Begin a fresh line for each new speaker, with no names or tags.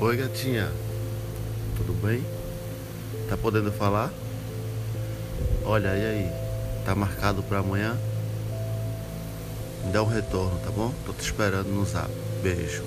Oi, gatinha. Tudo bem? Tá podendo falar? Olha, e aí? Tá marcado para amanhã? Me dá um retorno, tá bom? Tô te esperando no zap. Beijo.